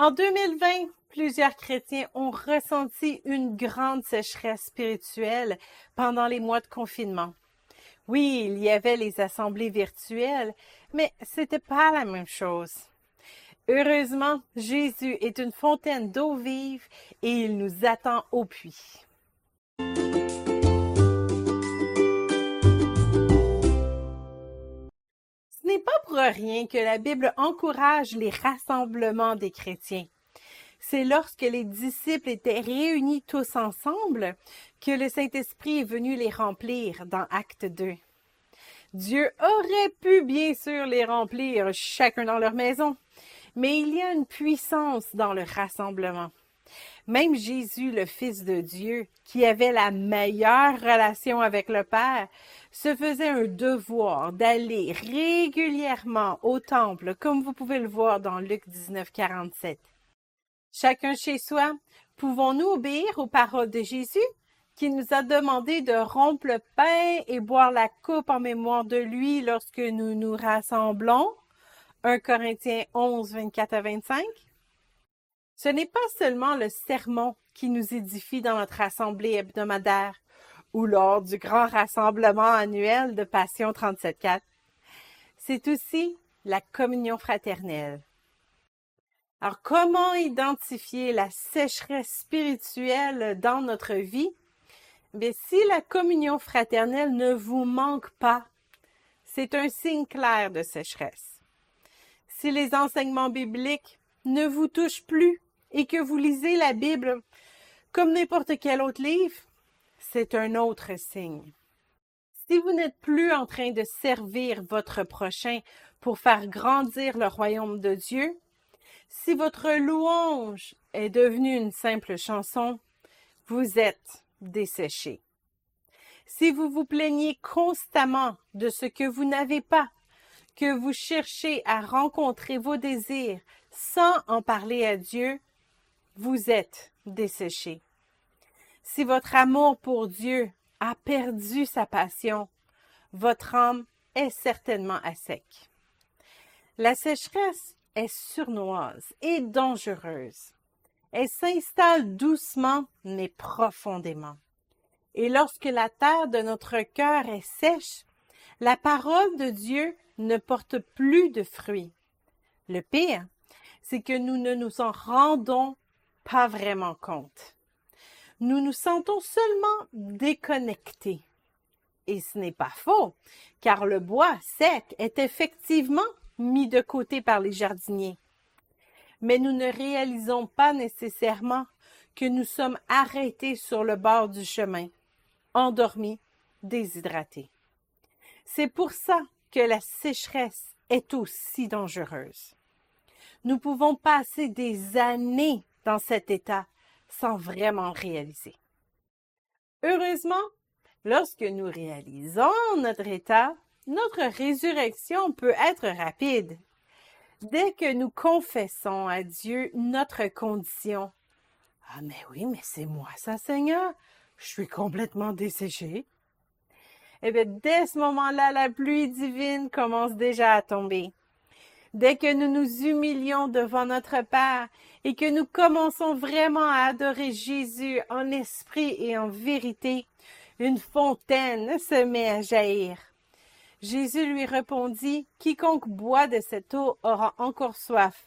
En 2020, plusieurs chrétiens ont ressenti une grande sécheresse spirituelle pendant les mois de confinement. Oui, il y avait les assemblées virtuelles, mais c'était pas la même chose. Heureusement, Jésus est une fontaine d'eau vive et il nous attend au puits. Rien que la Bible encourage les rassemblements des chrétiens. C'est lorsque les disciples étaient réunis tous ensemble que le Saint-Esprit est venu les remplir dans Acte 2. Dieu aurait pu bien sûr les remplir chacun dans leur maison, mais il y a une puissance dans le rassemblement. Même Jésus, le Fils de Dieu, qui avait la meilleure relation avec le Père, se faisait un devoir d'aller régulièrement au temple, comme vous pouvez le voir dans Luc 19, 47. Chacun chez soi, pouvons-nous obéir aux paroles de Jésus, qui nous a demandé de rompre le pain et boire la coupe en mémoire de lui lorsque nous nous rassemblons? 1 Corinthiens 11, 24 à 25. Ce n'est pas seulement le sermon qui nous édifie dans notre assemblée hebdomadaire ou lors du grand rassemblement annuel de Passion 37.4. C'est aussi la communion fraternelle. Alors, comment identifier la sécheresse spirituelle dans notre vie? Mais si la communion fraternelle ne vous manque pas, c'est un signe clair de sécheresse. Si les enseignements bibliques ne vous touchent plus et que vous lisez la Bible comme n'importe quel autre livre, c'est un autre signe. Si vous n'êtes plus en train de servir votre prochain pour faire grandir le royaume de Dieu, si votre louange est devenue une simple chanson, vous êtes desséché. Si vous vous plaignez constamment de ce que vous n'avez pas, que vous cherchez à rencontrer vos désirs sans en parler à Dieu, vous êtes desséché. Si votre amour pour Dieu a perdu sa passion, votre âme est certainement à sec. La sécheresse est surnoise et dangereuse. Elle s'installe doucement mais profondément. Et lorsque la terre de notre cœur est sèche, la parole de Dieu ne porte plus de fruits. Le pire, c'est que nous ne nous en rendons pas vraiment compte. Nous nous sentons seulement déconnectés. Et ce n'est pas faux, car le bois sec est effectivement mis de côté par les jardiniers mais nous ne réalisons pas nécessairement que nous sommes arrêtés sur le bord du chemin, endormis, déshydratés. C'est pour ça que la sécheresse est aussi dangereuse. Nous pouvons passer des années dans cet état sans vraiment réaliser. Heureusement, lorsque nous réalisons notre état, notre résurrection peut être rapide Dès que nous confessons à Dieu notre condition, ah mais oui, mais c'est moi ça, Seigneur, je suis complètement desséché. Eh bien, dès ce moment-là, la pluie divine commence déjà à tomber. Dès que nous nous humilions devant notre Père et que nous commençons vraiment à adorer Jésus en esprit et en vérité, une fontaine se met à jaillir. Jésus lui répondit, Quiconque boit de cette eau aura encore soif,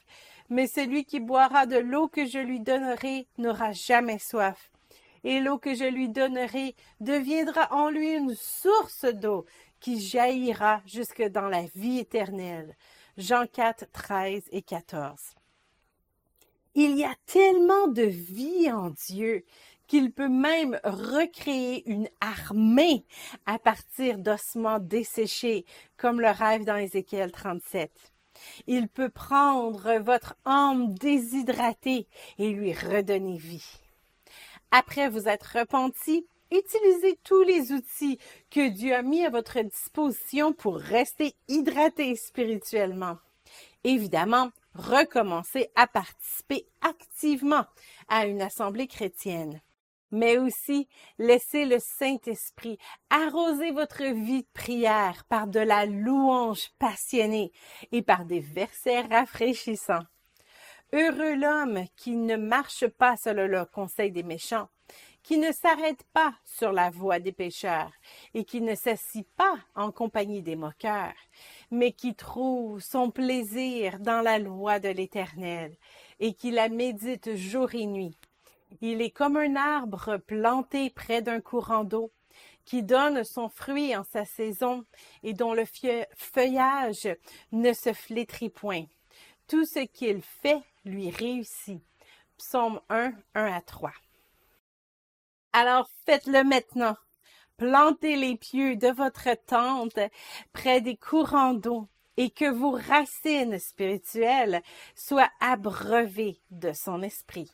mais celui qui boira de l'eau que je lui donnerai n'aura jamais soif. Et l'eau que je lui donnerai deviendra en lui une source d'eau qui jaillira jusque dans la vie éternelle. Jean 4, 13 et 14. Il y a tellement de vie en Dieu qu'il peut même recréer une armée à partir d'ossements desséchés, comme le rêve dans Ézéchiel 37. Il peut prendre votre âme déshydratée et lui redonner vie. Après vous être repenti, utilisez tous les outils que Dieu a mis à votre disposition pour rester hydraté spirituellement. Évidemment, recommencez à participer activement à une assemblée chrétienne mais aussi laissez le Saint-Esprit arroser votre vie de prière par de la louange passionnée et par des versets rafraîchissants. Heureux l'homme qui ne marche pas selon le conseil des méchants, qui ne s'arrête pas sur la voie des pécheurs, et qui ne s'assit pas en compagnie des moqueurs, mais qui trouve son plaisir dans la loi de l'Éternel, et qui la médite jour et nuit. Il est comme un arbre planté près d'un courant d'eau, qui donne son fruit en sa saison, et dont le feuillage ne se flétrit point. Tout ce qu'il fait lui réussit. Psaume 1, 1 à 3. Alors faites-le maintenant. Plantez les pieux de votre tente près des courants d'eau et que vos racines spirituelles soient abreuvées de son esprit.